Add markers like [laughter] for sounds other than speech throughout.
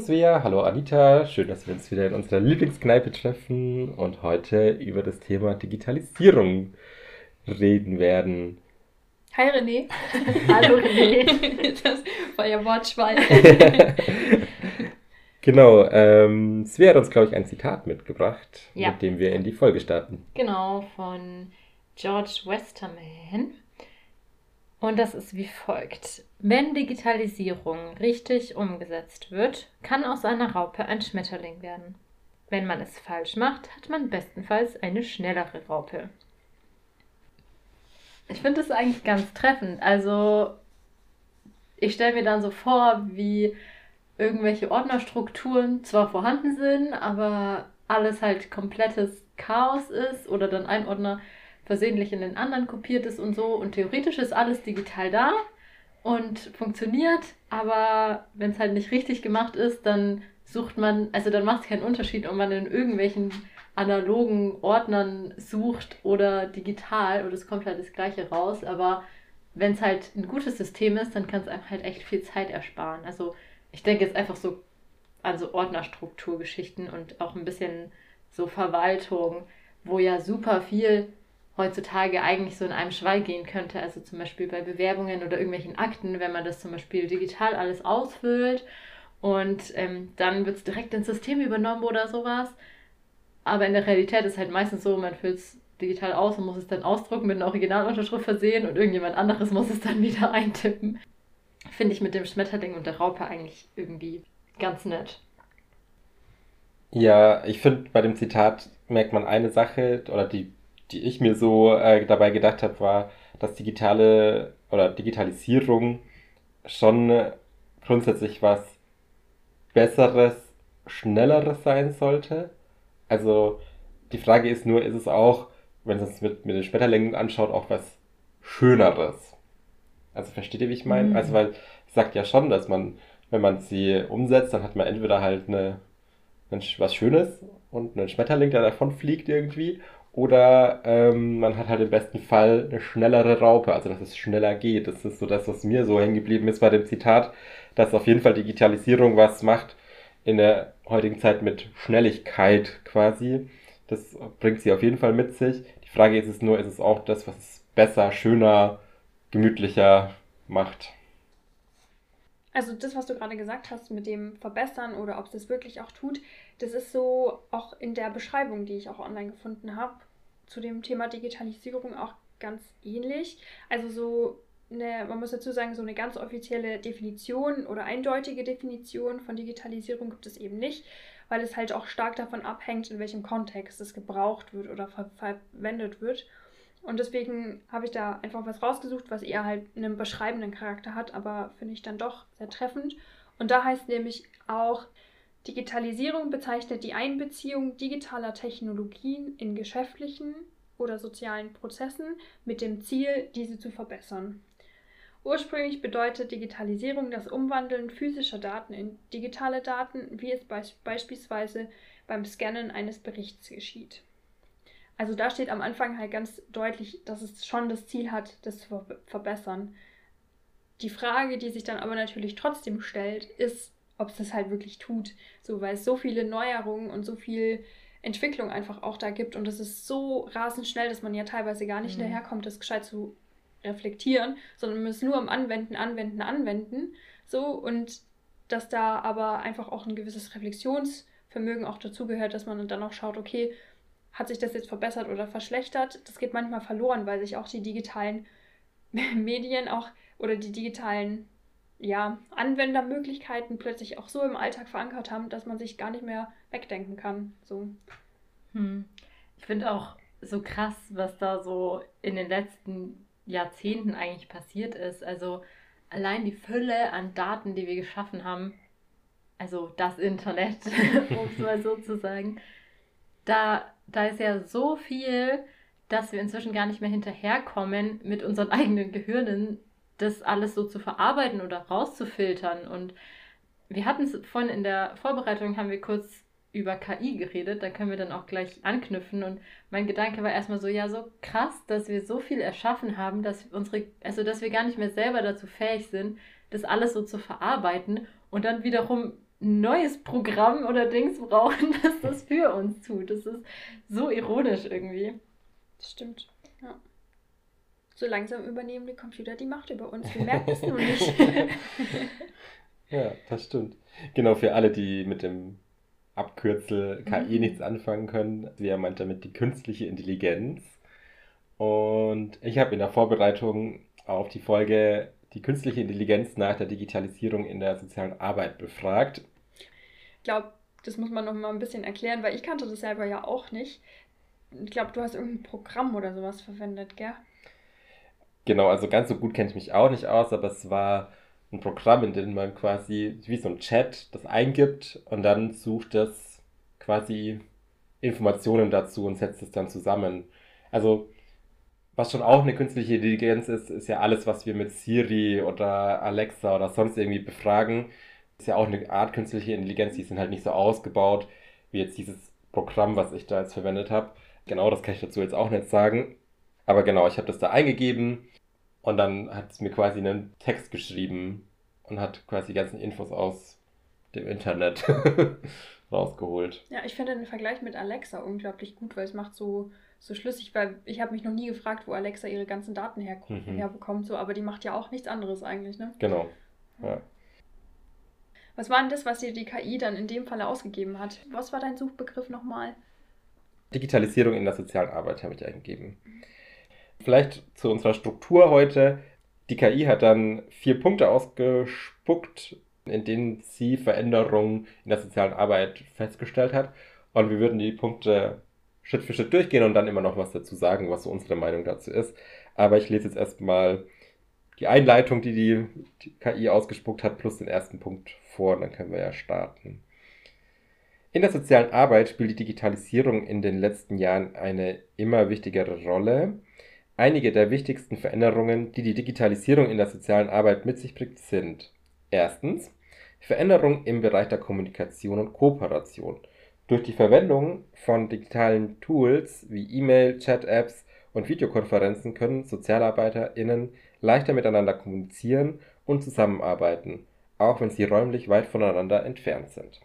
Hallo Svea, hallo Anita, schön, dass wir uns wieder in unserer Lieblingskneipe treffen und heute über das Thema Digitalisierung reden werden. Hi René. [laughs] hallo René. [laughs] Das war ja Wortschwein. [laughs] genau, ähm, Svea hat uns, glaube ich, ein Zitat mitgebracht, ja. mit dem wir in die Folge starten. Genau, von George Westerman. Und das ist wie folgt. Wenn Digitalisierung richtig umgesetzt wird, kann aus einer Raupe ein Schmetterling werden. Wenn man es falsch macht, hat man bestenfalls eine schnellere Raupe. Ich finde das eigentlich ganz treffend. Also, ich stelle mir dann so vor, wie irgendwelche Ordnerstrukturen zwar vorhanden sind, aber alles halt komplettes Chaos ist oder dann ein Ordner versehentlich in den anderen kopiert ist und so. Und theoretisch ist alles digital da und funktioniert, aber wenn es halt nicht richtig gemacht ist, dann sucht man, also dann macht es keinen Unterschied, ob man in irgendwelchen analogen Ordnern sucht oder digital und es kommt halt das gleiche raus, aber wenn es halt ein gutes System ist, dann kann es einem halt echt viel Zeit ersparen. Also ich denke jetzt einfach so an so Ordnerstrukturgeschichten und auch ein bisschen so Verwaltung, wo ja super viel heutzutage eigentlich so in einem Schwall gehen könnte. Also zum Beispiel bei Bewerbungen oder irgendwelchen Akten, wenn man das zum Beispiel digital alles ausfüllt und ähm, dann wird es direkt ins System übernommen oder sowas. Aber in der Realität ist halt meistens so, man füllt es digital aus und muss es dann ausdrucken, mit einer Originalunterschrift versehen und irgendjemand anderes [laughs] muss es dann wieder eintippen. Finde ich mit dem Schmetterling und der Raupe eigentlich irgendwie ganz nett. Ja, ich finde, bei dem Zitat merkt man eine Sache, oder die die ich mir so äh, dabei gedacht habe, war, dass digitale oder Digitalisierung schon grundsätzlich was Besseres, Schnelleres sein sollte. Also die Frage ist nur, ist es auch, wenn es uns mit, mit den Schmetterlingen anschaut, auch was Schöneres? Also versteht ihr, wie ich meine? Mhm. Also weil es sagt ja schon, dass man, wenn man sie umsetzt, dann hat man entweder halt eine, eine was Schönes und einen Schmetterling, der davon fliegt irgendwie, oder ähm, man hat halt im besten Fall eine schnellere Raupe, also dass es schneller geht. Das ist so das, was mir so hängen geblieben ist bei dem Zitat, dass auf jeden Fall Digitalisierung was macht in der heutigen Zeit mit Schnelligkeit quasi. Das bringt sie auf jeden Fall mit sich. Die Frage ist es nur, ist es auch das, was es besser, schöner, gemütlicher macht? Also das, was du gerade gesagt hast mit dem Verbessern oder ob es das wirklich auch tut, das ist so auch in der Beschreibung, die ich auch online gefunden habe, zu dem Thema Digitalisierung auch ganz ähnlich. Also so eine, man muss dazu sagen, so eine ganz offizielle Definition oder eindeutige Definition von Digitalisierung gibt es eben nicht, weil es halt auch stark davon abhängt, in welchem Kontext es gebraucht wird oder ver verwendet wird. Und deswegen habe ich da einfach was rausgesucht, was eher halt einen beschreibenden Charakter hat, aber finde ich dann doch sehr treffend. Und da heißt nämlich auch, Digitalisierung bezeichnet die Einbeziehung digitaler Technologien in geschäftlichen oder sozialen Prozessen mit dem Ziel, diese zu verbessern. Ursprünglich bedeutet Digitalisierung das Umwandeln physischer Daten in digitale Daten, wie es beispielsweise beim Scannen eines Berichts geschieht. Also da steht am Anfang halt ganz deutlich, dass es schon das Ziel hat, das zu verbessern. Die Frage, die sich dann aber natürlich trotzdem stellt, ist, ob es das halt wirklich tut. So, weil es so viele Neuerungen und so viel Entwicklung einfach auch da gibt und es ist so rasend schnell, dass man ja teilweise gar nicht mhm. hinterherkommt, das gescheit zu reflektieren, sondern man muss nur am Anwenden, Anwenden, Anwenden. So, und dass da aber einfach auch ein gewisses Reflexionsvermögen auch dazugehört, dass man dann auch schaut, okay, hat sich das jetzt verbessert oder verschlechtert? Das geht manchmal verloren, weil sich auch die digitalen [laughs] Medien auch oder die digitalen ja, Anwendermöglichkeiten plötzlich auch so im Alltag verankert haben, dass man sich gar nicht mehr wegdenken kann. So. Hm. Ich finde auch so krass, was da so in den letzten Jahrzehnten eigentlich passiert ist. Also allein die Fülle an Daten, die wir geschaffen haben, also das Internet, [laughs] um es mal so zu sagen, da da ist ja so viel, dass wir inzwischen gar nicht mehr hinterherkommen, mit unseren [laughs] eigenen Gehirnen das alles so zu verarbeiten oder rauszufiltern. Und wir hatten es vorhin in der Vorbereitung, haben wir kurz über KI geredet, da können wir dann auch gleich anknüpfen. Und mein Gedanke war erstmal so, ja, so krass, dass wir so viel erschaffen haben, dass unsere, also dass wir gar nicht mehr selber dazu fähig sind, das alles so zu verarbeiten und dann wiederum ein neues Programm oder Dings brauchen, [laughs] das das für uns tut. Das ist so ironisch irgendwie. Das stimmt, ja. So langsam übernehmen die Computer die Macht über uns. Wir [laughs] merken es nur nicht. [laughs] ja, das stimmt. Genau, für alle, die mit dem Abkürzel KI mhm. nichts anfangen können. Sie meint damit die künstliche Intelligenz. Und ich habe in der Vorbereitung auf die Folge die künstliche Intelligenz nach der Digitalisierung in der sozialen Arbeit befragt. Ich glaube, das muss man noch mal ein bisschen erklären, weil ich kannte das selber ja auch nicht. Ich glaube, du hast irgendein Programm oder sowas verwendet, gell? Genau, also ganz so gut kenne ich mich auch nicht aus, aber es war ein Programm, in dem man quasi wie so ein Chat das eingibt und dann sucht es quasi Informationen dazu und setzt es dann zusammen. Also was schon auch eine künstliche Intelligenz ist, ist ja alles, was wir mit Siri oder Alexa oder sonst irgendwie befragen. Ist ja auch eine Art künstliche Intelligenz, die sind halt nicht so ausgebaut wie jetzt dieses Programm, was ich da jetzt verwendet habe. Genau, das kann ich dazu jetzt auch nicht sagen. Aber genau, ich habe das da eingegeben und dann hat es mir quasi einen Text geschrieben und hat quasi die ganzen Infos aus dem Internet [laughs] rausgeholt. Ja, ich finde den Vergleich mit Alexa unglaublich gut, weil es macht so, so schlüssig, weil ich habe mich noch nie gefragt, wo Alexa ihre ganzen Daten her mhm. herbekommt, so, aber die macht ja auch nichts anderes eigentlich, ne? Genau. Ja. Was war denn das, was dir die KI dann in dem Falle ausgegeben hat? Was war dein Suchbegriff nochmal? Digitalisierung in der sozialen Arbeit habe ich eingegeben. Mhm. Vielleicht zu unserer Struktur heute. Die KI hat dann vier Punkte ausgespuckt, in denen sie Veränderungen in der sozialen Arbeit festgestellt hat. Und wir würden die Punkte Schritt für Schritt durchgehen und dann immer noch was dazu sagen, was so unsere Meinung dazu ist. Aber ich lese jetzt erstmal die Einleitung, die die, KI ausgespuckt hat, plus den ersten Punkt vor und dann können wir ja starten. In der sozialen Arbeit spielt die Digitalisierung in den letzten Jahren eine immer wichtigere Rolle. Einige der wichtigsten Veränderungen, die die Digitalisierung in der sozialen Arbeit mit sich bringt, sind erstens Veränderungen im Bereich der Kommunikation und Kooperation. Durch die Verwendung von digitalen Tools wie E-Mail, Chat-Apps und Videokonferenzen können SozialarbeiterInnen leichter miteinander kommunizieren und zusammenarbeiten, auch wenn sie räumlich weit voneinander entfernt sind.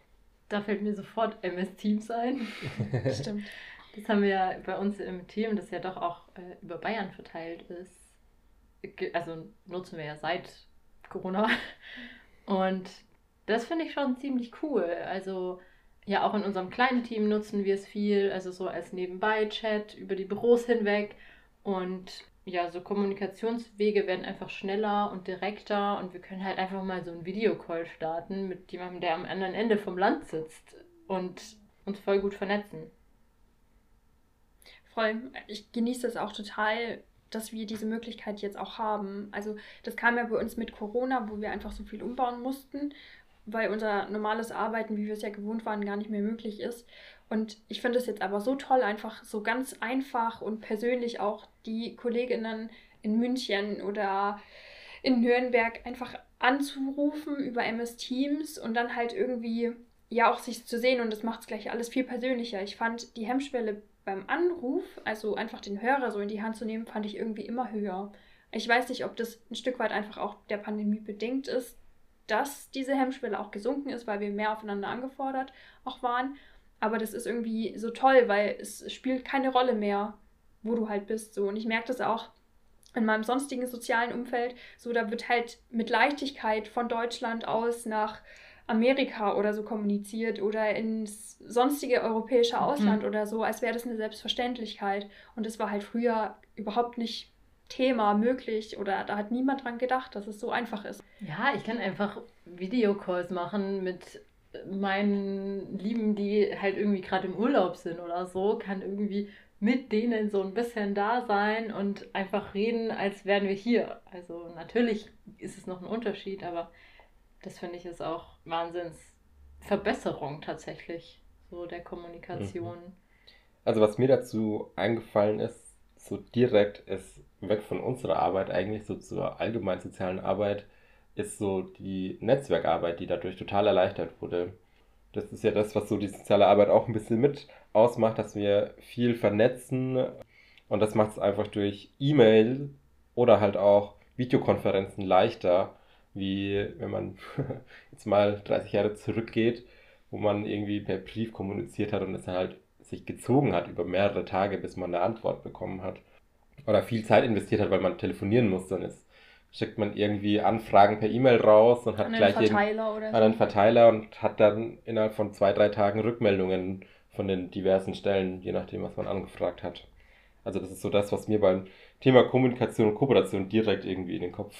Da fällt mir sofort MS Teams ein. [laughs] [laughs] Stimmt. Das haben wir ja bei uns im Team, das ja doch auch äh, über Bayern verteilt ist. Also nutzen wir ja seit Corona. Und das finde ich schon ziemlich cool. Also ja, auch in unserem kleinen Team nutzen wir es viel, also so als Nebenbei-Chat über die Büros hinweg. Und ja, so Kommunikationswege werden einfach schneller und direkter und wir können halt einfach mal so einen Videocall starten mit jemandem, der am anderen Ende vom Land sitzt und uns voll gut vernetzen voll. Ich genieße es auch total, dass wir diese Möglichkeit jetzt auch haben. Also das kam ja bei uns mit Corona, wo wir einfach so viel umbauen mussten, weil unser normales Arbeiten, wie wir es ja gewohnt waren, gar nicht mehr möglich ist. Und ich finde es jetzt aber so toll, einfach so ganz einfach und persönlich auch die Kolleginnen in München oder in Nürnberg einfach anzurufen über MS Teams und dann halt irgendwie ja auch sich zu sehen und das macht es gleich alles viel persönlicher. Ich fand die Hemmschwelle beim Anruf, also einfach den Hörer so in die Hand zu nehmen, fand ich irgendwie immer höher. Ich weiß nicht, ob das ein Stück weit einfach auch der Pandemie bedingt ist, dass diese Hemmschwelle auch gesunken ist, weil wir mehr aufeinander angefordert auch waren. Aber das ist irgendwie so toll, weil es spielt keine Rolle mehr, wo du halt bist. So. Und ich merke das auch in meinem sonstigen sozialen Umfeld. So, da wird halt mit Leichtigkeit von Deutschland aus nach Amerika oder so kommuniziert oder ins sonstige europäische Ausland mhm. oder so, als wäre das eine Selbstverständlichkeit. Und das war halt früher überhaupt nicht Thema möglich oder da hat niemand dran gedacht, dass es so einfach ist. Ja, ich kann einfach Videocalls machen mit meinen Lieben, die halt irgendwie gerade im Urlaub sind oder so, kann irgendwie mit denen so ein bisschen da sein und einfach reden, als wären wir hier. Also natürlich ist es noch ein Unterschied, aber das finde ich ist auch Wahnsinnsverbesserung tatsächlich, so der Kommunikation. Mhm. Also was mir dazu eingefallen ist, so direkt ist weg von unserer Arbeit eigentlich so zur allgemeinen sozialen Arbeit, ist so die Netzwerkarbeit, die dadurch total erleichtert wurde. Das ist ja das, was so die soziale Arbeit auch ein bisschen mit ausmacht, dass wir viel vernetzen und das macht es einfach durch E-Mail oder halt auch Videokonferenzen leichter, wie wenn man [laughs] jetzt mal 30 Jahre zurückgeht, wo man irgendwie per Brief kommuniziert hat und es dann halt sich gezogen hat über mehrere Tage, bis man eine Antwort bekommen hat. Oder viel Zeit investiert hat, weil man telefonieren muss. Dann ist, schickt man irgendwie Anfragen per E-Mail raus und hat An gleich jeden, Verteiler an so. einen Verteiler und hat dann innerhalb von zwei, drei Tagen Rückmeldungen von den diversen Stellen, je nachdem, was man angefragt hat. Also das ist so das, was mir beim Thema Kommunikation und Kooperation direkt irgendwie in den Kopf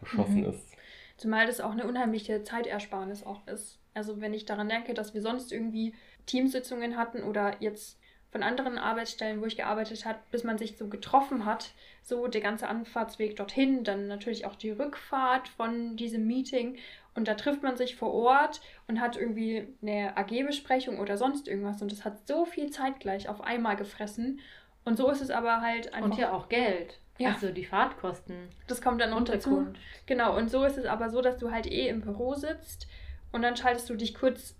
geschossen Mhm. ist. Zumal das auch eine unheimliche Zeitersparnis auch ist. Also wenn ich daran denke, dass wir sonst irgendwie Teamsitzungen hatten oder jetzt von anderen Arbeitsstellen, wo ich gearbeitet habe, bis man sich so getroffen hat, so der ganze Anfahrtsweg dorthin, dann natürlich auch die Rückfahrt von diesem Meeting und da trifft man sich vor Ort und hat irgendwie eine AG-Besprechung oder sonst irgendwas und das hat so viel Zeit gleich auf einmal gefressen und so ist es aber halt einfach, Und ja auch Geld. Ja. Also die Fahrtkosten. das kommt dann noch dazu. Genau, und so ist es aber so, dass du halt eh im Büro sitzt und dann schaltest du dich kurz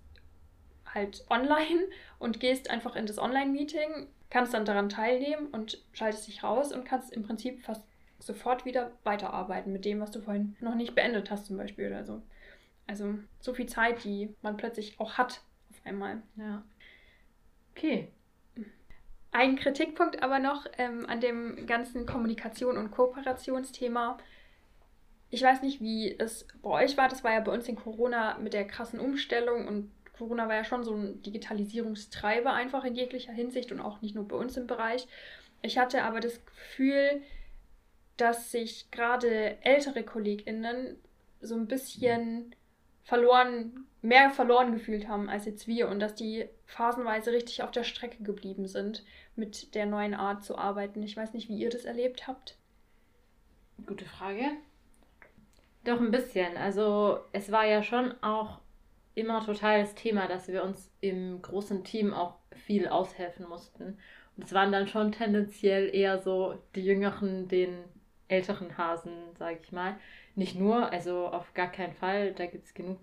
halt online [laughs] und gehst einfach in das Online-Meeting, kannst dann daran teilnehmen und schaltest dich raus und kannst im Prinzip fast sofort wieder weiterarbeiten mit dem, was du vorhin noch nicht beendet hast zum Beispiel oder so. Also so viel Zeit, die man plötzlich auch hat auf einmal. Ja. Okay. Ein Kritikpunkt aber noch ähm, an dem ganzen Kommunikation- und Kooperationsthema. Ich weiß nicht, wie es bei euch war. Das war ja bei uns in Corona mit der krassen Umstellung und Corona war ja schon so ein Digitalisierungstreiber einfach in jeglicher Hinsicht und auch nicht nur bei uns im Bereich. Ich hatte aber das Gefühl, dass sich gerade ältere KollegInnen so ein bisschen verloren, mehr verloren gefühlt haben als jetzt wir und dass die phasenweise richtig auf der Strecke geblieben sind mit der neuen Art zu arbeiten. Ich weiß nicht, wie ihr das erlebt habt. Gute Frage. Doch ein bisschen. Also es war ja schon auch immer total das Thema, dass wir uns im großen Team auch viel aushelfen mussten. Und es waren dann schon tendenziell eher so die Jüngeren, den älteren Hasen, sage ich mal. Nicht nur, also auf gar keinen Fall. Da gibt es genug,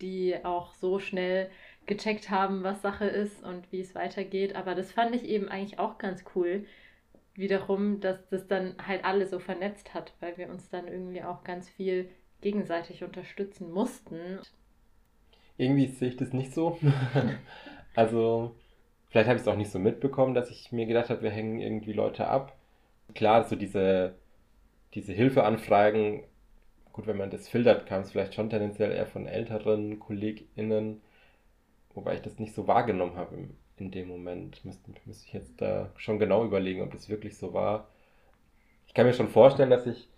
die auch so schnell gecheckt haben, was Sache ist und wie es weitergeht. Aber das fand ich eben eigentlich auch ganz cool, wiederum, dass das dann halt alle so vernetzt hat, weil wir uns dann irgendwie auch ganz viel gegenseitig unterstützen mussten. Irgendwie sehe ich das nicht so. [laughs] also, vielleicht habe ich es auch nicht so mitbekommen, dass ich mir gedacht habe, wir hängen irgendwie Leute ab. Klar, so diese, diese Hilfeanfragen, gut, wenn man das filtert, kam es vielleicht schon tendenziell eher von älteren KollegInnen, wobei ich das nicht so wahrgenommen habe im, in dem Moment. Müsste, müsste ich jetzt da schon genau überlegen, ob das wirklich so war. Ich kann mir schon vorstellen, dass sich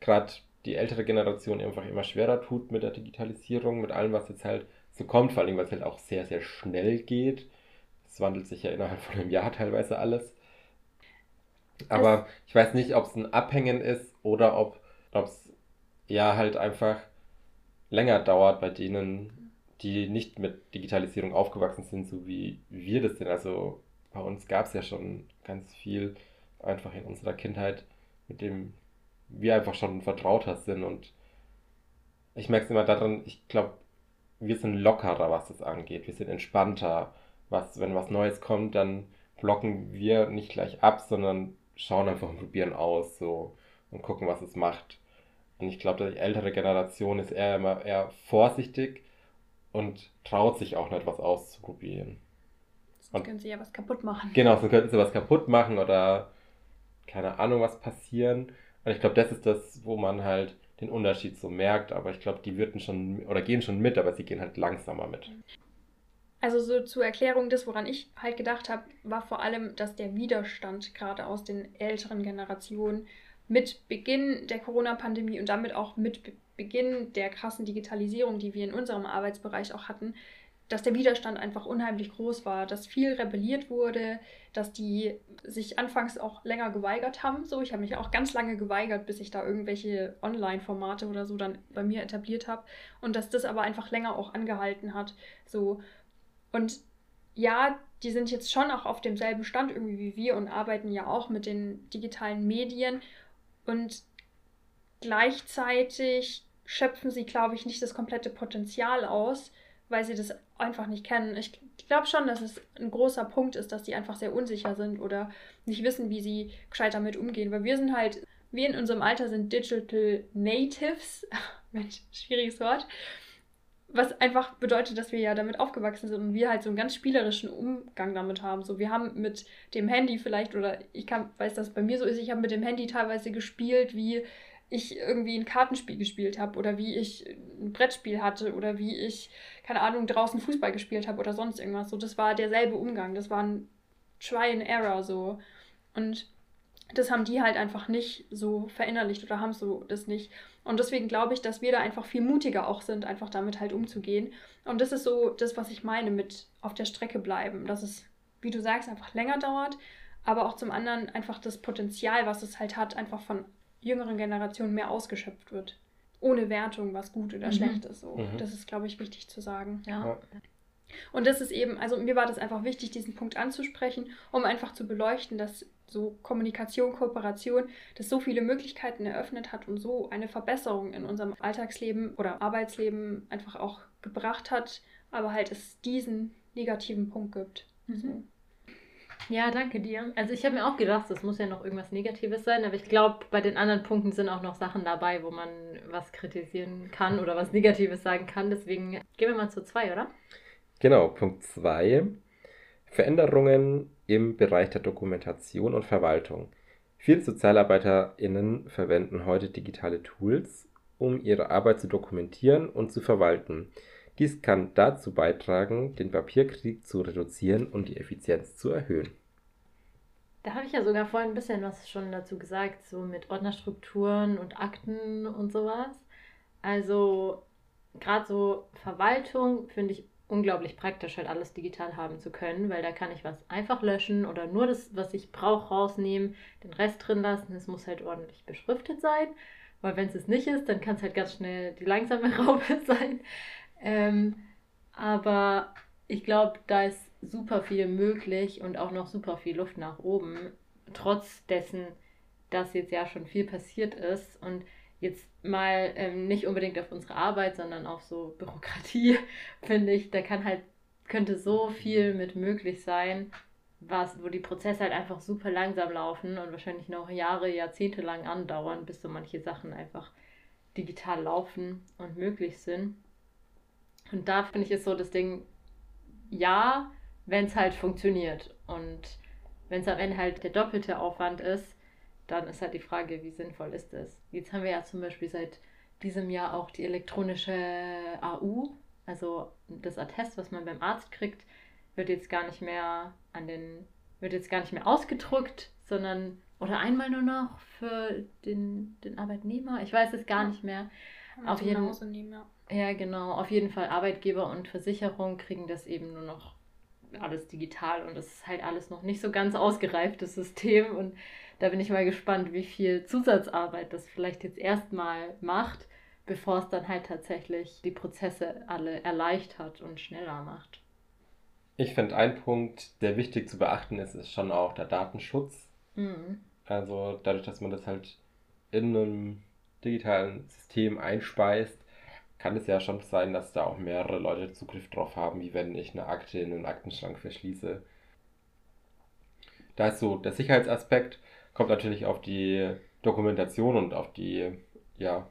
gerade die ältere Generation einfach immer schwerer tut mit der Digitalisierung, mit allem, was jetzt halt so kommt, vor allem, weil es halt auch sehr, sehr schnell geht. Es wandelt sich ja innerhalb von einem Jahr teilweise alles. Aber ich weiß nicht, ob es ein Abhängen ist oder ob es ja halt einfach länger dauert bei denen, die nicht mit Digitalisierung aufgewachsen sind, so wie wir das sind. Also bei uns gab es ja schon ganz viel einfach in unserer Kindheit, mit dem wir einfach schon vertrauter sind. Und ich merke es immer daran, ich glaube, wir sind lockerer, was das angeht. Wir sind entspannter. Was, wenn was Neues kommt, dann blocken wir nicht gleich ab, sondern schauen einfach und probieren aus so und gucken, was es macht. Und ich glaube, die ältere Generation ist eher immer eher vorsichtig und traut sich auch nicht was auszuprobieren. Sonst können sie ja was kaputt machen. Genau, so könnten sie was kaputt machen oder keine Ahnung was passieren. Und ich glaube, das ist das, wo man halt den Unterschied so merkt. Aber ich glaube, die würden schon oder gehen schon mit, aber sie gehen halt langsamer mit. Also so zur Erklärung, das, woran ich halt gedacht habe, war vor allem, dass der Widerstand gerade aus den älteren Generationen mit Beginn der Corona-Pandemie und damit auch mit Be Beginn der krassen Digitalisierung, die wir in unserem Arbeitsbereich auch hatten, dass der Widerstand einfach unheimlich groß war, dass viel rebelliert wurde, dass die sich anfangs auch länger geweigert haben. So, ich habe mich auch ganz lange geweigert, bis ich da irgendwelche Online-Formate oder so dann bei mir etabliert habe und dass das aber einfach länger auch angehalten hat. So und ja, die sind jetzt schon auch auf demselben Stand irgendwie wie wir und arbeiten ja auch mit den digitalen Medien und gleichzeitig schöpfen sie, glaube ich, nicht das komplette Potenzial aus, weil sie das einfach nicht kennen. Ich glaube schon, dass es ein großer Punkt ist, dass die einfach sehr unsicher sind oder nicht wissen, wie sie gescheit damit umgehen. Weil wir sind halt wir in unserem Alter sind Digital Natives. [laughs] Mensch, schwieriges Wort. Was einfach bedeutet, dass wir ja damit aufgewachsen sind und wir halt so einen ganz spielerischen Umgang damit haben. So, wir haben mit dem Handy vielleicht, oder ich kann, weiß, dass bei mir so ist, ich habe mit dem Handy teilweise gespielt, wie ich irgendwie ein Kartenspiel gespielt habe oder wie ich ein Brettspiel hatte oder wie ich, keine Ahnung, draußen Fußball gespielt habe oder sonst irgendwas. So, das war derselbe Umgang. Das war ein Try and Error so. Und das haben die halt einfach nicht so verinnerlicht oder haben so das nicht. Und deswegen glaube ich, dass wir da einfach viel mutiger auch sind, einfach damit halt umzugehen. Und das ist so das, was ich meine mit auf der Strecke bleiben. Dass es, wie du sagst, einfach länger dauert, aber auch zum anderen einfach das Potenzial, was es halt hat, einfach von jüngeren Generationen mehr ausgeschöpft wird. Ohne Wertung, was gut oder mhm. schlecht ist. So. Mhm. Das ist, glaube ich, wichtig zu sagen. Ja. ja. Und das ist eben, also mir war das einfach wichtig, diesen Punkt anzusprechen, um einfach zu beleuchten, dass so Kommunikation, Kooperation, das so viele Möglichkeiten eröffnet hat und so eine Verbesserung in unserem Alltagsleben oder Arbeitsleben einfach auch gebracht hat, aber halt es diesen negativen Punkt gibt. Mhm. So. Ja, danke dir. Also ich habe mir auch gedacht, es muss ja noch irgendwas Negatives sein, aber ich glaube, bei den anderen Punkten sind auch noch Sachen dabei, wo man was kritisieren kann oder was Negatives sagen kann. Deswegen gehen wir mal zu zwei, oder? Genau, Punkt 2. Veränderungen im Bereich der Dokumentation und Verwaltung. Viele SozialarbeiterInnen verwenden heute digitale Tools, um ihre Arbeit zu dokumentieren und zu verwalten. Dies kann dazu beitragen, den Papierkrieg zu reduzieren und die Effizienz zu erhöhen. Da habe ich ja sogar vorhin ein bisschen was schon dazu gesagt, so mit Ordnerstrukturen und Akten und sowas. Also gerade so Verwaltung finde ich unglaublich praktisch, halt alles digital haben zu können, weil da kann ich was einfach löschen oder nur das, was ich brauche, rausnehmen, den Rest drin lassen. Es muss halt ordentlich beschriftet sein, weil wenn es es nicht ist, dann kann es halt ganz schnell die langsame [laughs] Raube sein. Ähm, aber ich glaube, da ist super viel möglich und auch noch super viel Luft nach oben, trotz dessen, dass jetzt ja schon viel passiert ist und jetzt mal ähm, nicht unbedingt auf unsere Arbeit, sondern auf so Bürokratie, [laughs] finde ich, da kann halt, könnte so viel mit möglich sein, was, wo die Prozesse halt einfach super langsam laufen und wahrscheinlich noch Jahre, Jahrzehnte lang andauern, bis so manche Sachen einfach digital laufen und möglich sind. Und da finde ich es so das Ding, ja, wenn es halt funktioniert und wenn es am Ende halt der doppelte Aufwand ist, dann ist halt die Frage, wie sinnvoll ist es. Jetzt haben wir ja zum Beispiel seit diesem Jahr auch die elektronische AU, also das Attest, was man beim Arzt kriegt, wird jetzt gar nicht mehr an den, wird jetzt gar nicht mehr ausgedruckt, sondern oder einmal nur noch für den, den Arbeitnehmer. Ich weiß es gar nicht mehr. Auf jeden, ja. ja, genau. Auf jeden Fall Arbeitgeber und Versicherung kriegen das eben nur noch alles digital und es ist halt alles noch nicht so ganz ausgereiftes System und da bin ich mal gespannt, wie viel Zusatzarbeit das vielleicht jetzt erstmal macht, bevor es dann halt tatsächlich die Prozesse alle erleichtert und schneller macht. Ich finde, ein Punkt, der wichtig zu beachten ist, ist schon auch der Datenschutz. Mhm. Also dadurch, dass man das halt in einem digitalen System einspeist, kann es ja schon sein, dass da auch mehrere Leute Zugriff drauf haben, wie wenn ich eine Akte in einen Aktenschrank verschließe. Da ist so der Sicherheitsaspekt, kommt natürlich auf die Dokumentation und auf die, ja,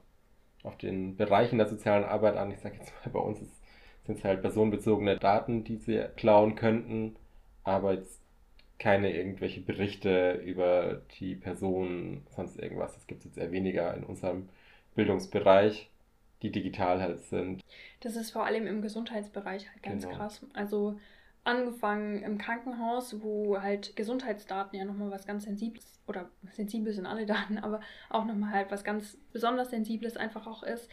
auf den Bereichen der sozialen Arbeit an. Ich sage jetzt mal, bei uns sind es halt personenbezogene Daten, die sie klauen könnten, aber jetzt keine irgendwelche Berichte über die Person, sonst irgendwas. Das gibt es jetzt eher weniger in unserem Bildungsbereich die digital halt sind. Das ist vor allem im Gesundheitsbereich halt ganz genau. krass. Also angefangen im Krankenhaus, wo halt Gesundheitsdaten ja nochmal was ganz Sensibles, oder sensibel sind alle Daten, aber auch nochmal halt was ganz besonders Sensibles einfach auch ist.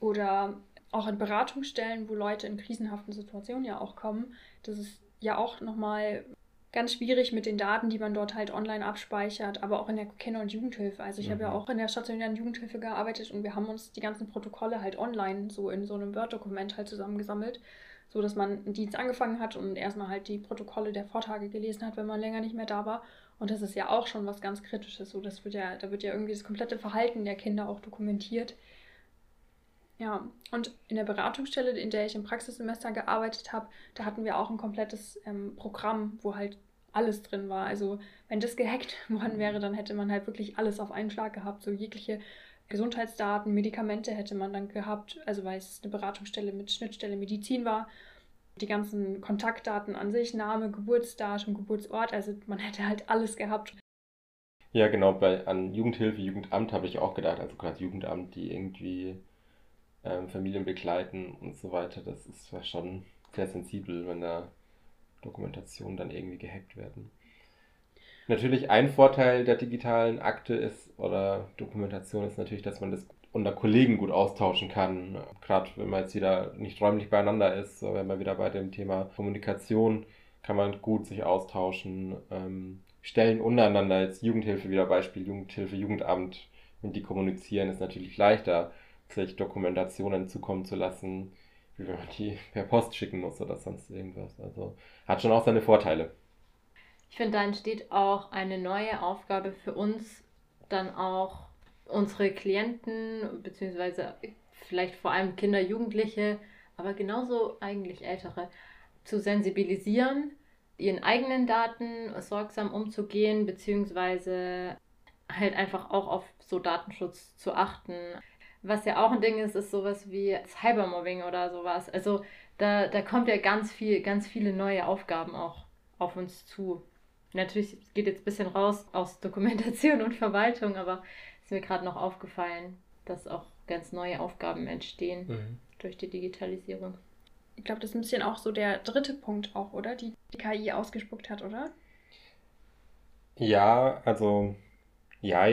Oder auch in Beratungsstellen, wo Leute in krisenhaften Situationen ja auch kommen. Das ist ja auch nochmal ganz schwierig mit den Daten, die man dort halt online abspeichert, aber auch in der Kinder- und Jugendhilfe. Also ich mhm. habe ja mhm. auch in der stationären Jugendhilfe gearbeitet und wir haben uns die ganzen Protokolle halt online so in so einem Word-Dokument halt zusammengesammelt, so dass man einen Dienst angefangen hat und erstmal halt die Protokolle der Vortage gelesen hat, wenn man länger nicht mehr da war. Und das ist ja auch schon was ganz Kritisches. So, das wird ja, da wird ja irgendwie das komplette Verhalten der Kinder auch dokumentiert. Ja, und in der Beratungsstelle, in der ich im Praxissemester gearbeitet habe, da hatten wir auch ein komplettes ähm, Programm, wo halt alles drin war. Also wenn das gehackt [laughs] worden wäre, dann hätte man halt wirklich alles auf einen Schlag gehabt. So jegliche Gesundheitsdaten, Medikamente hätte man dann gehabt, also weil es eine Beratungsstelle mit Schnittstelle Medizin war. Die ganzen Kontaktdaten an sich, Name, Geburtsdatum, Geburtsort, also man hätte halt alles gehabt. Ja, genau, bei, an Jugendhilfe, Jugendamt habe ich auch gedacht, also gerade Jugendamt, die irgendwie ähm, Familien begleiten und so weiter, das ist schon sehr sensibel, wenn da Dokumentationen dann irgendwie gehackt werden. Natürlich ein Vorteil der digitalen Akte ist oder Dokumentation ist natürlich, dass man das unter Kollegen gut austauschen kann. Gerade wenn man jetzt wieder nicht räumlich beieinander ist, wenn man wieder bei dem Thema Kommunikation kann man gut sich austauschen. Ähm, Stellen untereinander, jetzt Jugendhilfe wieder Beispiel, Jugendhilfe, Jugendamt, wenn die kommunizieren, ist natürlich leichter, sich Dokumentationen zukommen zu lassen, wie wenn man die per Post schicken muss oder sonst irgendwas. Also hat schon auch seine Vorteile. Ich finde, da entsteht auch eine neue Aufgabe für uns, dann auch unsere Klienten, beziehungsweise vielleicht vor allem Kinder, Jugendliche, aber genauso eigentlich Ältere, zu sensibilisieren, ihren eigenen Daten sorgsam umzugehen, beziehungsweise halt einfach auch auf so Datenschutz zu achten. Was ja auch ein Ding ist, ist sowas wie Cybermobbing oder sowas. Also da, da kommt ja ganz viel, ganz viele neue Aufgaben auch auf uns zu. Natürlich geht jetzt ein bisschen raus aus Dokumentation [laughs] und Verwaltung, aber ist mir gerade noch aufgefallen, dass auch ganz neue Aufgaben entstehen mhm. durch die Digitalisierung. Ich glaube, das ist ein bisschen auch so der dritte Punkt auch, oder? Die die KI ausgespuckt hat, oder? Ja, also, ja,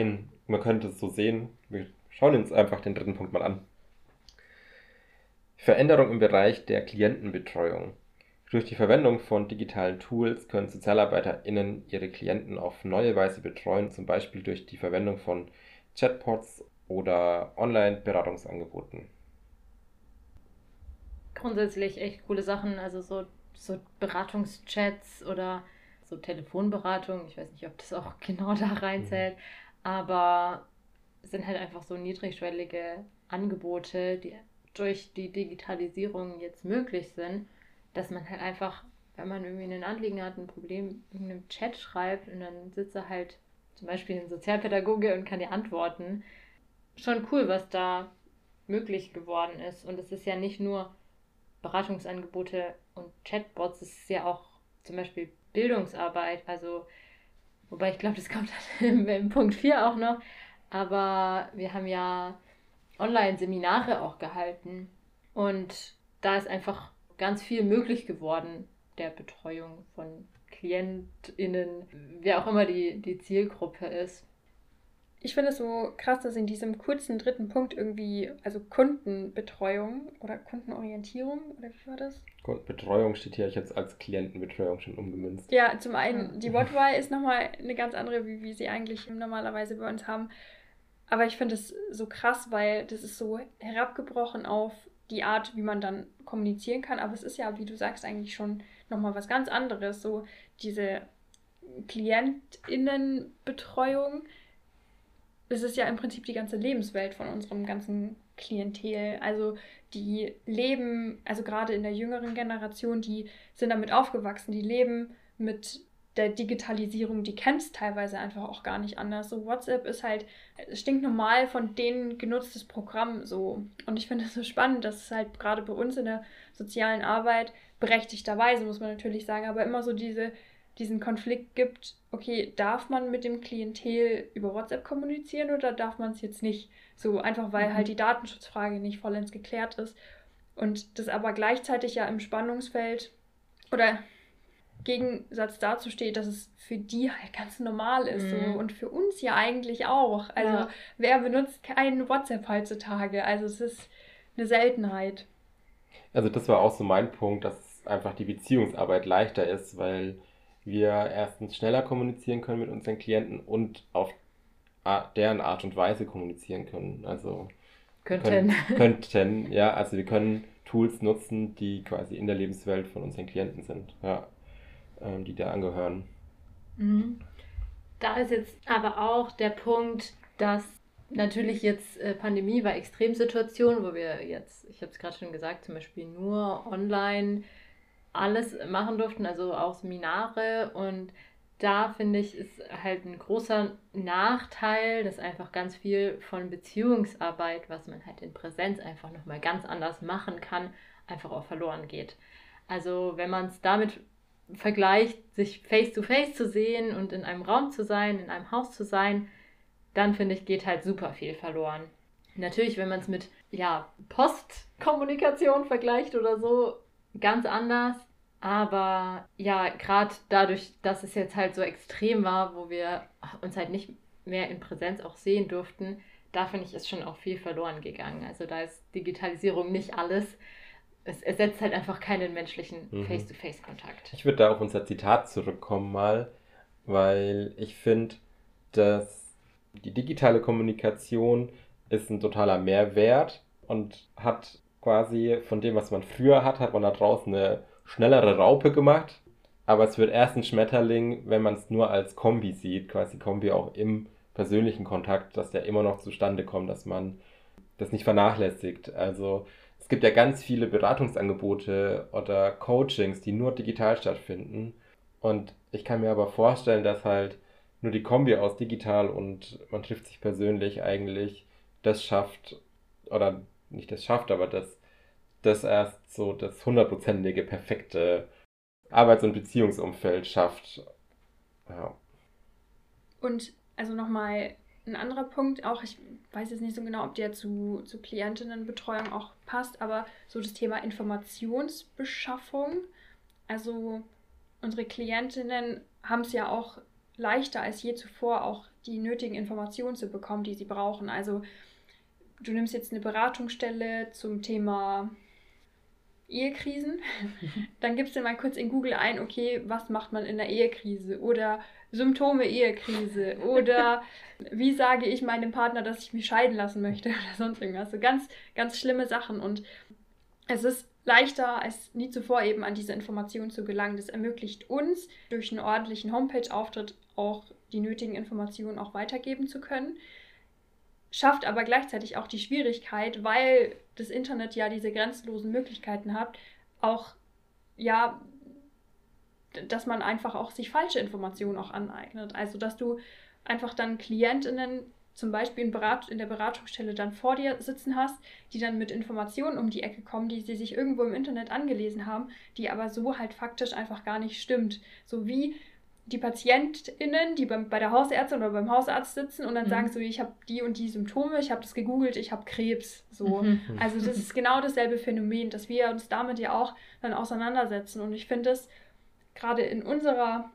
man könnte es so sehen. Wir Schauen uns einfach den dritten Punkt mal an. Veränderung im Bereich der Klientenbetreuung. Durch die Verwendung von digitalen Tools können SozialarbeiterInnen ihre Klienten auf neue Weise betreuen, zum Beispiel durch die Verwendung von Chatbots oder Online-Beratungsangeboten. Grundsätzlich echt coole Sachen, also so, so Beratungschats oder so Telefonberatung. Ich weiß nicht, ob das auch [laughs] genau da reinzählt, mhm. aber sind halt einfach so niedrigschwellige Angebote, die durch die Digitalisierung jetzt möglich sind, dass man halt einfach, wenn man irgendwie ein Anliegen hat, ein Problem in einem Chat schreibt und dann sitzt er halt zum Beispiel ein Sozialpädagoge und kann dir antworten. Schon cool, was da möglich geworden ist. Und es ist ja nicht nur Beratungsangebote und Chatbots, es ist ja auch zum Beispiel Bildungsarbeit. Also, wobei ich glaube, das kommt [laughs] dann im Punkt 4 auch noch. Aber wir haben ja Online-Seminare auch gehalten. Und da ist einfach ganz viel möglich geworden der Betreuung von KlientInnen, wer auch immer die, die Zielgruppe ist ich finde es so krass, dass in diesem kurzen dritten Punkt irgendwie, also Kundenbetreuung oder Kundenorientierung, oder wie war das? Kundenbetreuung steht hier jetzt als Klientenbetreuung schon umgemünzt. Ja, zum einen, die Wortwahl ist nochmal eine ganz andere, wie wir sie eigentlich normalerweise bei uns haben. Aber ich finde es so krass, weil das ist so herabgebrochen auf die Art, wie man dann kommunizieren kann. Aber es ist ja, wie du sagst, eigentlich schon nochmal was ganz anderes. So diese KlientInnenbetreuung es ist ja im Prinzip die ganze Lebenswelt von unserem ganzen Klientel. Also die leben, also gerade in der jüngeren Generation, die sind damit aufgewachsen, die leben mit der Digitalisierung, die kennt es teilweise einfach auch gar nicht anders. So WhatsApp ist halt stinknormal von denen genutztes Programm so. Und ich finde es so spannend, dass es halt gerade bei uns in der sozialen Arbeit berechtigterweise, muss man natürlich sagen, aber immer so diese diesen Konflikt gibt, okay, darf man mit dem Klientel über WhatsApp kommunizieren oder darf man es jetzt nicht? So einfach, weil halt mhm. halt die Datenschutzfrage nicht vollends geklärt ist. Und das aber gleichzeitig ja im Spannungsfeld oder Gegensatz dazu steht, dass es für die halt ganz normal ist mhm. so, und für uns ja eigentlich auch. Also ja. wer benutzt keinen WhatsApp heutzutage? Also es ist eine Seltenheit. Also das war auch so mein Punkt, dass einfach die Beziehungsarbeit leichter ist, weil wir erstens schneller kommunizieren können mit unseren Klienten und auf deren Art und Weise kommunizieren können. Also könnten. Können, könnten, ja, also wir können Tools nutzen, die quasi in der Lebenswelt von unseren Klienten sind, ja, ähm, die da angehören. Mhm. Da ist jetzt aber auch der Punkt, dass natürlich jetzt äh, Pandemie war Extremsituation, wo wir jetzt, ich habe es gerade schon gesagt, zum Beispiel nur online alles machen durften, also auch Seminare. Und da finde ich, ist halt ein großer Nachteil, dass einfach ganz viel von Beziehungsarbeit, was man halt in Präsenz einfach nochmal ganz anders machen kann, einfach auch verloren geht. Also wenn man es damit vergleicht, sich face-to-face -face zu sehen und in einem Raum zu sein, in einem Haus zu sein, dann finde ich, geht halt super viel verloren. Natürlich, wenn man es mit ja, Postkommunikation vergleicht oder so, ganz anders. Aber ja, gerade dadurch, dass es jetzt halt so extrem war, wo wir uns halt nicht mehr in Präsenz auch sehen durften, da finde ich, ist schon auch viel verloren gegangen. Also da ist Digitalisierung nicht alles. Es ersetzt halt einfach keinen menschlichen mhm. Face-to-Face-Kontakt. Ich würde da auf unser Zitat zurückkommen mal, weil ich finde, dass die digitale Kommunikation ist ein totaler Mehrwert und hat quasi von dem, was man früher hat, hat man da draußen eine schnellere Raupe gemacht. Aber es wird erst ein Schmetterling, wenn man es nur als Kombi sieht, quasi Kombi auch im persönlichen Kontakt, dass der immer noch zustande kommt, dass man das nicht vernachlässigt. Also es gibt ja ganz viele Beratungsangebote oder Coachings, die nur digital stattfinden. Und ich kann mir aber vorstellen, dass halt nur die Kombi aus digital und man trifft sich persönlich eigentlich das schafft, oder nicht das schafft, aber das, das erst so das hundertprozentige, perfekte Arbeits- und Beziehungsumfeld schafft. Ja. Und also nochmal ein anderer Punkt, auch ich weiß jetzt nicht so genau, ob der zu, zu Klientinnenbetreuung auch passt, aber so das Thema Informationsbeschaffung. Also unsere Klientinnen haben es ja auch leichter als je zuvor, auch die nötigen Informationen zu bekommen, die sie brauchen. Also du nimmst jetzt eine Beratungsstelle zum Thema Ehekrisen, [laughs] dann gibst du mal kurz in Google ein, okay, was macht man in der Ehekrise? Oder Symptome Ehekrise? Oder [laughs] wie sage ich meinem Partner, dass ich mich scheiden lassen möchte? [laughs] Oder sonst irgendwas. So ganz, ganz schlimme Sachen. Und es ist leichter als nie zuvor eben an diese Informationen zu gelangen. Das ermöglicht uns durch einen ordentlichen Homepage-Auftritt auch die nötigen Informationen auch weitergeben zu können schafft aber gleichzeitig auch die Schwierigkeit, weil das Internet ja diese grenzenlosen Möglichkeiten hat, auch ja, dass man einfach auch sich falsche Informationen auch aneignet. Also dass du einfach dann Klientinnen zum Beispiel in, Berat in der Beratungsstelle dann vor dir sitzen hast, die dann mit Informationen um die Ecke kommen, die sie sich irgendwo im Internet angelesen haben, die aber so halt faktisch einfach gar nicht stimmt. So wie die PatientInnen, die beim, bei der Hausärztin oder beim Hausarzt sitzen und dann mhm. sagen so, ich habe die und die Symptome, ich habe das gegoogelt, ich habe Krebs. So. Mhm. Also das ist genau dasselbe Phänomen, dass wir uns damit ja auch dann auseinandersetzen. Und ich finde es gerade in unserer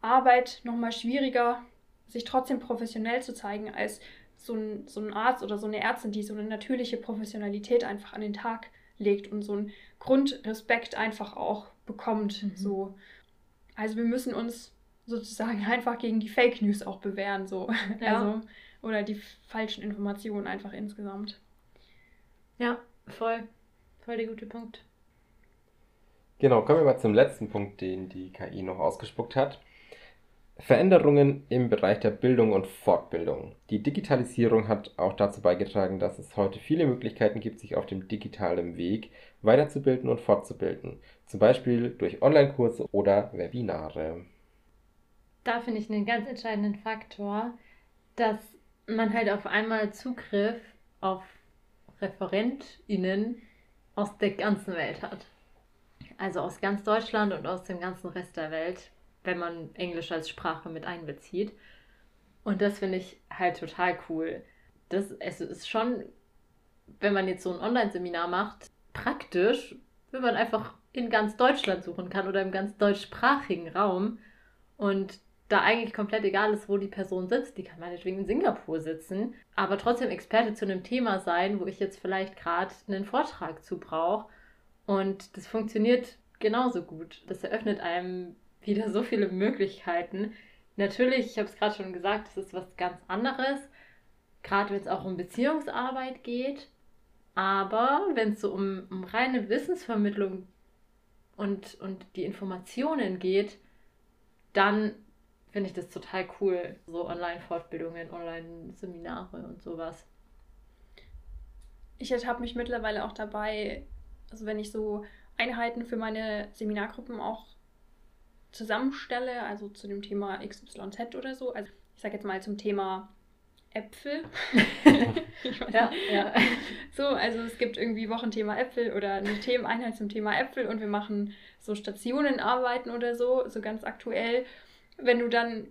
Arbeit nochmal schwieriger, sich trotzdem professionell zu zeigen, als so ein, so ein Arzt oder so eine Ärztin, die so eine natürliche Professionalität einfach an den Tag legt und so einen Grundrespekt einfach auch bekommt. Mhm. So. Also wir müssen uns sozusagen [laughs] einfach gegen die Fake News auch bewähren, so. Ja. Also, oder die falschen Informationen einfach insgesamt. Ja, voll. Voll der gute Punkt. Genau, kommen wir mal zum letzten Punkt, den die KI noch ausgespuckt hat. Veränderungen im Bereich der Bildung und Fortbildung. Die Digitalisierung hat auch dazu beigetragen, dass es heute viele Möglichkeiten gibt, sich auf dem digitalen Weg weiterzubilden und fortzubilden. Zum Beispiel durch Online-Kurse oder Webinare. Da finde ich einen ganz entscheidenden Faktor, dass man halt auf einmal Zugriff auf ReferentInnen aus der ganzen Welt hat. Also aus ganz Deutschland und aus dem ganzen Rest der Welt wenn man Englisch als Sprache mit einbezieht. Und das finde ich halt total cool. Das es ist schon, wenn man jetzt so ein Online-Seminar macht, praktisch, wenn man einfach in ganz Deutschland suchen kann oder im ganz deutschsprachigen Raum und da eigentlich komplett egal ist, wo die Person sitzt. Die kann meinetwegen in Singapur sitzen, aber trotzdem Experte zu einem Thema sein, wo ich jetzt vielleicht gerade einen Vortrag zu brauche. Und das funktioniert genauso gut. Das eröffnet einem wieder so viele Möglichkeiten. Natürlich, ich habe es gerade schon gesagt, es ist was ganz anderes, gerade wenn es auch um Beziehungsarbeit geht. Aber wenn es so um, um reine Wissensvermittlung und, und die Informationen geht, dann finde ich das total cool. So Online-Fortbildungen, Online-Seminare und sowas. Ich ertappe mich mittlerweile auch dabei, also wenn ich so Einheiten für meine Seminargruppen auch zusammenstelle, also zu dem Thema XYZ oder so. Also ich sage jetzt mal zum Thema Äpfel. [laughs] ja, ja. So, also es gibt irgendwie Wochenthema Äpfel oder eine Themeneinheit zum Thema Äpfel und wir machen so Stationenarbeiten oder so, so ganz aktuell. Wenn du dann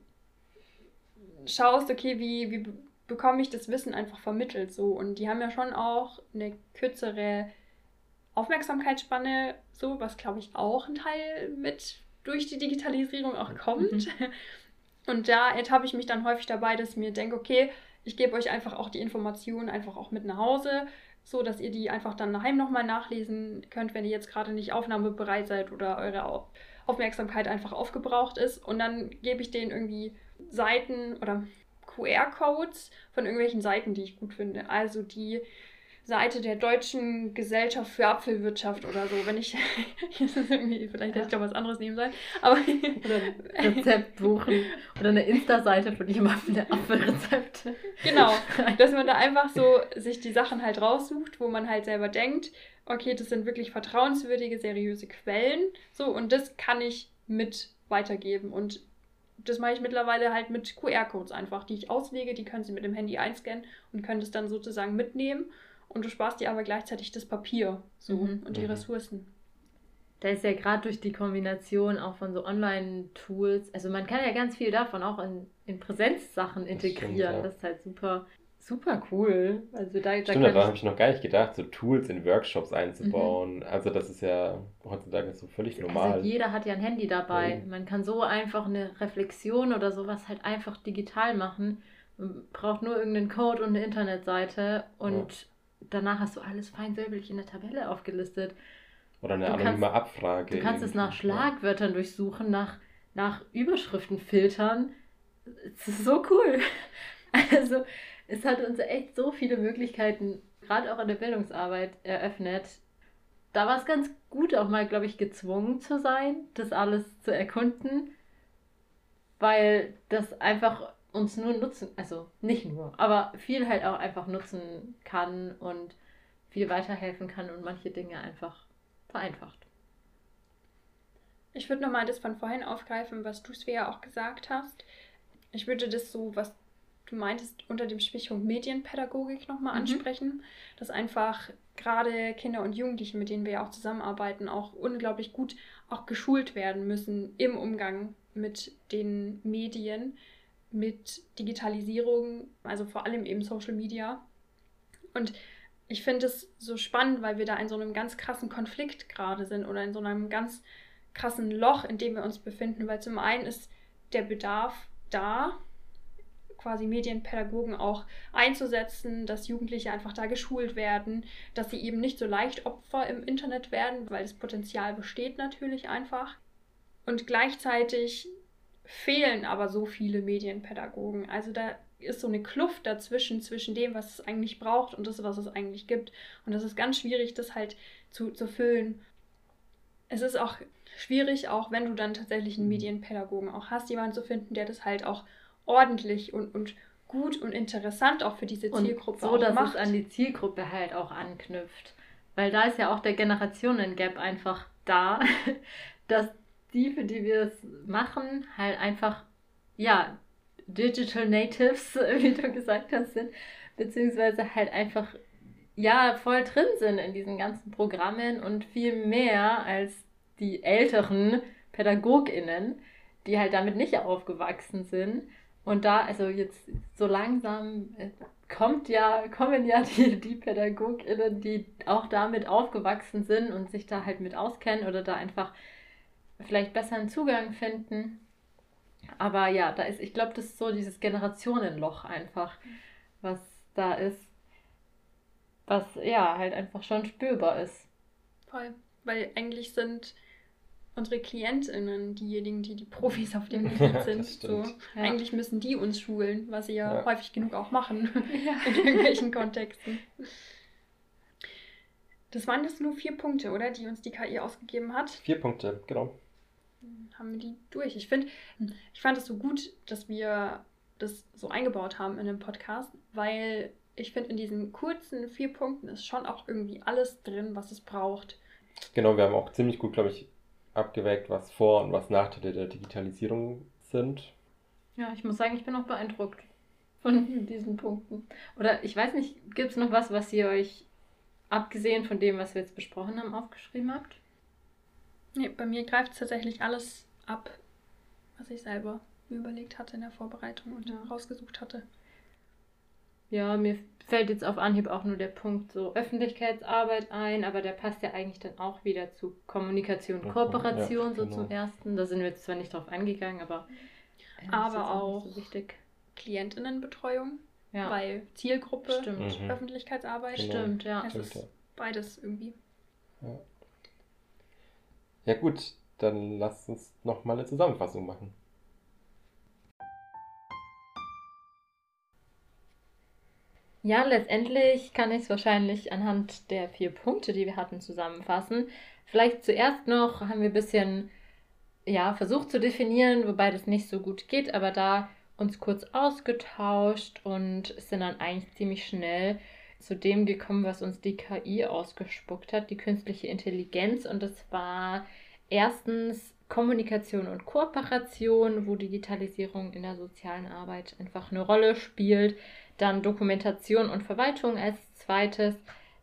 schaust, okay, wie, wie bekomme ich das Wissen einfach vermittelt so und die haben ja schon auch eine kürzere Aufmerksamkeitsspanne, so was glaube ich auch ein Teil mit durch die Digitalisierung auch kommt. Mhm. Und da ertappe ich mich dann häufig dabei, dass ich mir denke, okay, ich gebe euch einfach auch die Informationen einfach auch mit nach Hause, so dass ihr die einfach dann daheim nochmal nachlesen könnt, wenn ihr jetzt gerade nicht aufnahmebereit seid oder eure Aufmerksamkeit einfach aufgebraucht ist. Und dann gebe ich denen irgendwie Seiten oder QR-Codes von irgendwelchen Seiten, die ich gut finde. Also die Seite der Deutschen Gesellschaft für Apfelwirtschaft oder so, wenn ich [laughs] vielleicht ja. hätte ich doch was anderes nehmen sollen, aber oder ein Rezept buchen oder eine Insta-Seite von jemandem der Apfelrezepte. Genau, dass man da einfach so sich die Sachen halt raussucht, wo man halt selber denkt, okay, das sind wirklich vertrauenswürdige, seriöse Quellen, so und das kann ich mit weitergeben und das mache ich mittlerweile halt mit QR-Codes einfach, die ich auslege, die können Sie mit dem Handy einscannen und können das dann sozusagen mitnehmen und du sparst dir aber gleichzeitig das Papier so mhm. und die mhm. Ressourcen. Da ist ja gerade durch die Kombination auch von so Online-Tools, also man kann ja ganz viel davon auch in, in Präsenzsachen integrieren. Das, stimmt, ja. das ist halt super, super cool. Also da, da stimmt, daran habe ich noch gar nicht gedacht, so Tools in Workshops einzubauen. Mhm. Also das ist ja heutzutage so völlig also normal. Also jeder hat ja ein Handy dabei. Mhm. Man kann so einfach eine Reflexion oder sowas halt einfach digital machen. Man braucht nur irgendeinen Code und eine Internetseite und danach hast du alles fein säuberlich in der Tabelle aufgelistet. Oder eine du anonyme kannst, Abfrage. Du kannst es nach Schlagwörtern durchsuchen, nach, nach Überschriften filtern. Es ist so cool. [laughs] Also, es hat uns echt so viele Möglichkeiten, gerade auch in der Bildungsarbeit, eröffnet. Da war es ganz gut, auch mal, glaube ich, gezwungen zu sein, das alles zu erkunden, weil das einfach uns nur nutzen, also nicht nur, aber viel halt auch einfach nutzen kann und viel weiterhelfen kann und manche Dinge einfach vereinfacht. Ich würde nochmal das von vorhin aufgreifen, was du, Svea, auch gesagt hast. Ich würde das so, was du meintest, unter dem Stichpunkt Medienpädagogik nochmal mhm. ansprechen, dass einfach gerade Kinder und Jugendliche, mit denen wir ja auch zusammenarbeiten, auch unglaublich gut auch geschult werden müssen im Umgang mit den Medien, mit Digitalisierung, also vor allem eben Social Media. Und ich finde es so spannend, weil wir da in so einem ganz krassen Konflikt gerade sind oder in so einem ganz krassen Loch, in dem wir uns befinden, weil zum einen ist der Bedarf da, quasi Medienpädagogen auch einzusetzen, dass Jugendliche einfach da geschult werden, dass sie eben nicht so leicht Opfer im Internet werden, weil das Potenzial besteht natürlich einfach. Und gleichzeitig fehlen aber so viele Medienpädagogen. Also da ist so eine Kluft dazwischen, zwischen dem, was es eigentlich braucht und das, was es eigentlich gibt. Und das ist ganz schwierig, das halt zu, zu füllen. Es ist auch schwierig, auch wenn du dann tatsächlich einen Medienpädagogen auch hast, jemanden zu finden, der das halt auch ordentlich und, und gut und interessant auch für diese Zielgruppe und so, dass macht. es an die Zielgruppe halt auch anknüpft. Weil da ist ja auch der Generationen-Gap einfach da, [laughs] dass die, für die wir es machen, halt einfach, ja, Digital Natives, [laughs] wie du gesagt hast, sind, beziehungsweise halt einfach, ja, voll drin sind in diesen ganzen Programmen und viel mehr als die älteren PädagogInnen, die halt damit nicht aufgewachsen sind. Und da, also jetzt so langsam äh, kommt ja, kommen ja die, die PädagogInnen, die auch damit aufgewachsen sind und sich da halt mit auskennen oder da einfach vielleicht besseren Zugang finden. Aber ja, da ist, ich glaube, das ist so dieses Generationenloch einfach, was da ist, was ja halt einfach schon spürbar ist. Voll, weil eigentlich sind unsere KlientInnen diejenigen, die die Profis auf dem [laughs] Gebiet sind. so. Ja. Eigentlich müssen die uns schulen, was sie ja, ja. häufig genug auch machen [laughs] ja. in irgendwelchen Kontexten. Das waren jetzt nur vier Punkte, oder? Die uns die KI ausgegeben hat. Vier Punkte, genau haben wir die durch. Ich finde, ich fand es so gut, dass wir das so eingebaut haben in dem Podcast, weil ich finde, in diesen kurzen vier Punkten ist schon auch irgendwie alles drin, was es braucht. Genau, wir haben auch ziemlich gut, glaube ich, abgewägt, was Vor- und was Nachteile der Digitalisierung sind. Ja, ich muss sagen, ich bin auch beeindruckt von diesen Punkten. Oder ich weiß nicht, gibt es noch was, was ihr euch, abgesehen von dem, was wir jetzt besprochen haben, aufgeschrieben habt? Nee, bei mir greift tatsächlich alles ab, was ich selber mir überlegt hatte in der Vorbereitung und Ja. rausgesucht hatte. Ja, mir fällt jetzt auf Anhieb auch nur der Punkt so Öffentlichkeitsarbeit ein, aber der passt ja eigentlich dann auch wieder zu Kommunikation, Kooperation ja, so genau. zum ersten. Da sind wir jetzt zwar nicht drauf eingegangen, aber Aber auch- nicht so wichtig. Klientinnenbetreuung Ja, bei Zielgruppe, stimmt. Mhm. Öffentlichkeitsarbeit. Genau. Stimmt, ja. Es ist beides irgendwie. Ja gut, dann lasst uns nochmal eine Zusammenfassung machen. Ja, letztendlich kann ich es wahrscheinlich anhand der vier Punkte, die wir hatten, zusammenfassen. Vielleicht zuerst noch haben wir ein bisschen ja, versucht zu definieren, wobei das nicht so gut geht, aber da uns kurz ausgetauscht und sind dann eigentlich ziemlich schnell zu dem gekommen, was uns die KI ausgespuckt hat, die künstliche Intelligenz. Und das war erstens Kommunikation und Kooperation, wo Digitalisierung in der sozialen Arbeit einfach eine Rolle spielt. Dann Dokumentation und Verwaltung als zweites.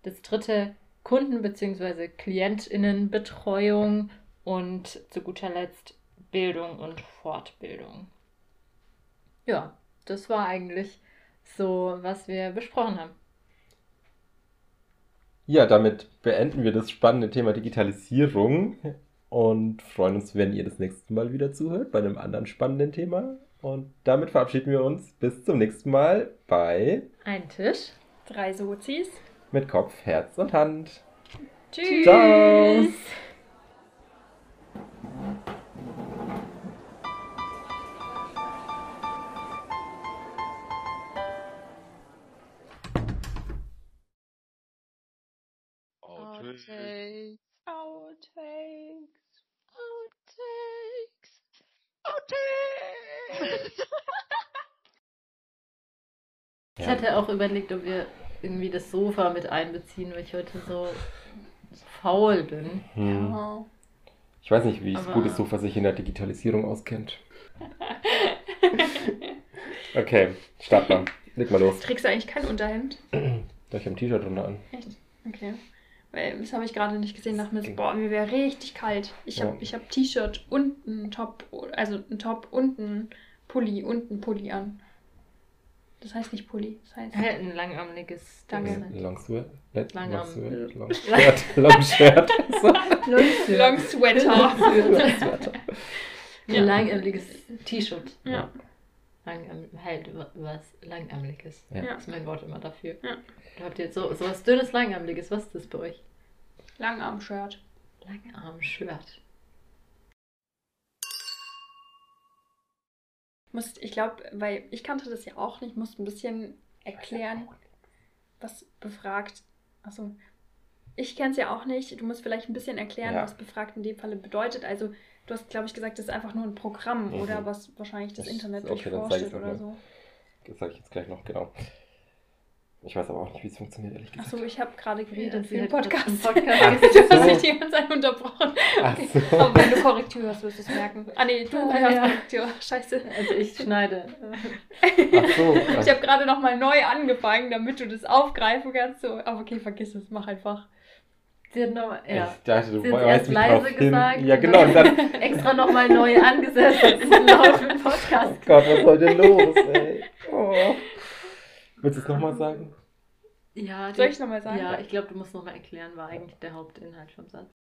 Das dritte Kunden- bzw. KlientInnenbetreuung und zu guter Letzt Bildung und Fortbildung. Ja, das war eigentlich so, was wir besprochen haben. Ja, damit beenden wir das spannende Thema Digitalisierung und freuen uns, wenn ihr das nächste Mal wieder zuhört bei einem anderen spannenden Thema. Und damit verabschieden wir uns bis zum nächsten Mal bei Ein Tisch. Drei Sozis. Mit Kopf, Herz und Hand. Tschüss. Ciao. Ich hatte auch überlegt, ob wir irgendwie das Sofa mit einbeziehen, weil ich heute so faul bin. Hm. Ja. Ich weiß nicht, wie Aber- gut das Sofa sich in der Digitalisierung auskennt. [laughs] Okay, start mal. Leg mal los. Trägst du eigentlich kein Unterhemd? Ich habe ein T-Shirt drunter an. Echt? Okay. Weil das habe ich gerade nicht gesehen. Dachte mir so, boah, mir wäre richtig kalt. Ich habe Ja. ich hab T-Shirt und einen Top, also einen Top und einen Pulli und einen Pulli an. Das heißt nicht Pulli, das heißt Halt ein langärmeliges Danke. Long Sweat. Let- Lang Long Sweat. Long Shirt. Long Shirt. So. Long Sweater. Sweater. Ein Ja. langärmeliges T-Shirt. ja. Langärm halt wa- was langärmeliges. Ja. Ist mein Wort immer dafür. Ja. Habt ihr jetzt so, so was dünnes langärmeliges? Was ist das bei euch? Langarm-Shirt. Langarm-Shirt. Musst, ich glaube, weil ich kannte das ja auch nicht, musste ein bisschen erklären, was befragt. Achso. Ich kenne es ja auch nicht. Du musst vielleicht ein bisschen erklären, Ja. was befragt in dem Falle bedeutet. Also, du hast, glaube ich, gesagt, das ist einfach nur ein Programm Mhm. oder was wahrscheinlich das Das- Internet okay, durchforstet ich's oder so. Das sage ich jetzt gleich noch, genau. Ich weiß aber auch nicht, wie es funktioniert, ehrlich gesagt. Achso, ich habe gerade geredet den hat gerade Podcast. einen Podcast [laughs] Ach du hast so. mich die ganze Zeit unterbrochen. So. Aber wenn du Korrektur hast, wirst du es merken. Ah, nee, du Ah, hörst ja. Korrektur. Scheiße. Also ich schneide. Ach so. Ich habe gerade nochmal neu angefangen, damit du das aufgreifen kannst. So. Aber okay, vergiss es, mach einfach. Sie hat noch, ja, Ich dachte, du weißt leise gesagt Ja, genau. Und dann- [laughs] extra nochmal neu angesetzt [laughs] laut im oh Podcast. Gott, was soll denn los, ey? Oh. Willst du es nochmal sagen? Ja, Soll ich nochmal sagen? Ja, ich glaube, du musst nochmal erklären, war eigentlich der Hauptinhalt vom Satz.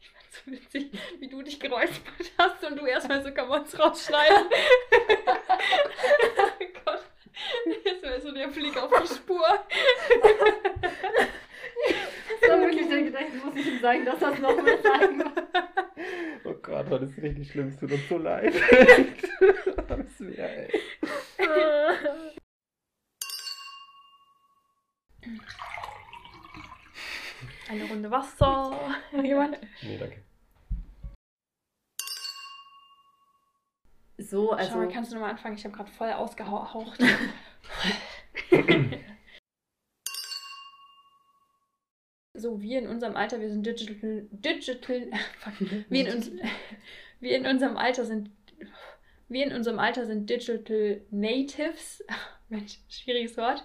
Ich fand's so witzig, wie du dich geräuspert hast und du erstmal so kann man es rausschneiden. [laughs] oh Gott. Erstmal so der Blick auf die Spur. [laughs] Das war wirklich der Gedanke, muss ich ihm sagen, dass das nochmal sagen Oh Gott, das ist richtig schlimm. Es tut uns so leid. [laughs] das wär, ey. Eine Runde Wasser. Jemand? Nee, danke. So, also. Schau, kannst du nochmal anfangen? Ich habe gerade voll ausgehaucht. [laughs] [laughs] so wir in unserem Alter, wir sind digital, digital, [laughs] wir in, [laughs] wir in unserem Alter sind, wir in unserem Alter sind Digital Natives, [laughs] Mensch, schwieriges Wort.